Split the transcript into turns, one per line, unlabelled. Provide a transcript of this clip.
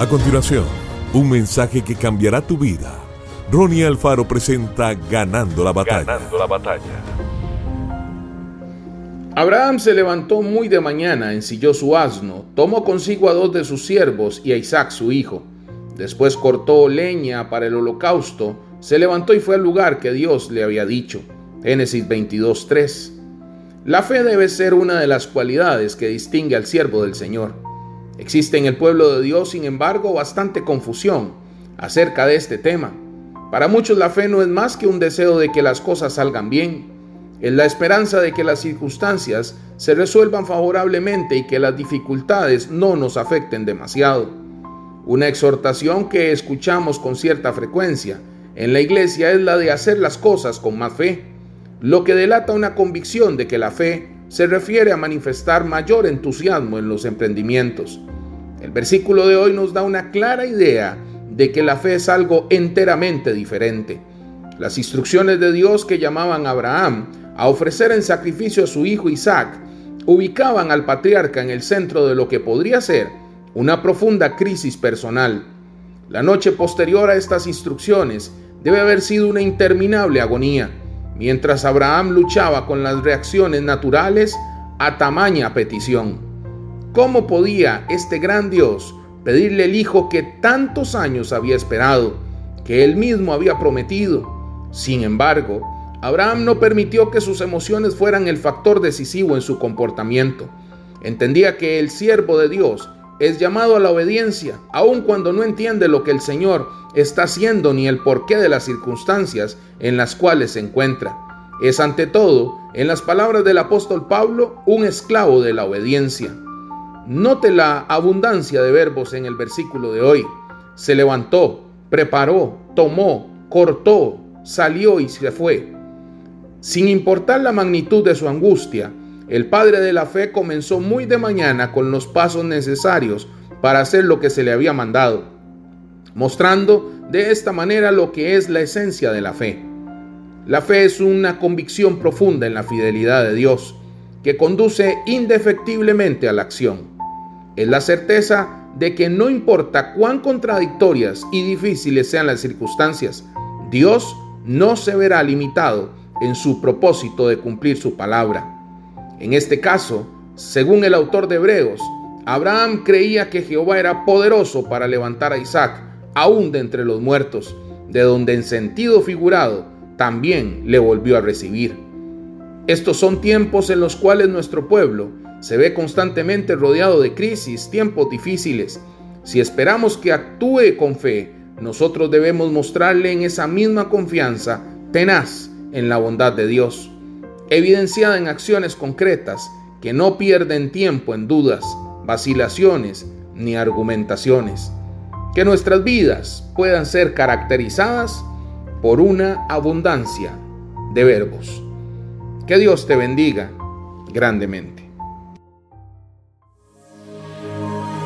A continuación, un mensaje que cambiará tu vida. Ronnie Alfaro presenta Ganando la batalla.
Ganando la batalla.
Abraham se levantó muy de mañana, ensilló su asno, tomó consigo a dos de sus siervos y a Isaac su hijo. Después cortó leña para el holocausto, se levantó y fue al lugar que Dios le había dicho. Génesis 22:3. La fe debe ser una de las cualidades que distingue al siervo del Señor. Existe en el pueblo de Dios, sin embargo, bastante confusión acerca de este tema. Para muchos la fe no es más que un deseo de que las cosas salgan bien, es la esperanza de que las circunstancias se resuelvan favorablemente y que las dificultades no nos afecten demasiado. Una exhortación que escuchamos con cierta frecuencia en la iglesia es la de hacer las cosas con más fe, lo que delata una convicción de que la fe se refiere a manifestar mayor entusiasmo en los emprendimientos. El versículo de hoy nos da una clara idea de que la fe es algo enteramente diferente. Las instrucciones de Dios que llamaban a Abraham a ofrecer en sacrificio a su hijo Isaac ubicaban al patriarca en el centro de lo que podría ser una profunda crisis personal. La noche posterior a estas instrucciones debe haber sido una interminable agonía, mientras Abraham luchaba con las reacciones naturales a tamaña petición. ¿Cómo podía este gran Dios pedirle el hijo que tantos años había esperado, que él mismo había prometido? Sin embargo, Abraham no permitió que sus emociones fueran el factor decisivo en su comportamiento. Entendía que el siervo de Dios es llamado a la obediencia, aun cuando no entiende lo que el Señor está haciendo ni el porqué de las circunstancias en las cuales se encuentra. Es ante todo, en las palabras del apóstol Pablo, un esclavo de la obediencia. Note la abundancia de verbos en el versículo de hoy. Se levantó, preparó, tomó, cortó, salió y se fue. Sin importar la magnitud de su angustia, el padre de la fe comenzó muy de mañana con los pasos necesarios para hacer lo que se le había mandado, mostrando de esta manera lo que es la esencia de la fe. La fe es una convicción profunda en la fidelidad de Dios, que conduce indefectiblemente a la acción. Es la certeza de que no importa cuán contradictorias y difíciles sean las circunstancias, Dios no se verá limitado en su propósito de cumplir su palabra. En este caso, según el autor de Hebreos, Abraham creía que Jehová era poderoso para levantar a Isaac aún de entre los muertos, de donde en sentido figurado también le volvió a recibir. Estos son tiempos en los cuales nuestro pueblo se ve constantemente rodeado de crisis, tiempos difíciles. Si esperamos que actúe con fe, nosotros debemos mostrarle en esa misma confianza tenaz en la bondad de Dios, evidenciada en acciones concretas que no pierden tiempo en dudas, vacilaciones ni argumentaciones. Que nuestras vidas puedan ser caracterizadas por una abundancia de verbos. Que Dios te bendiga grandemente.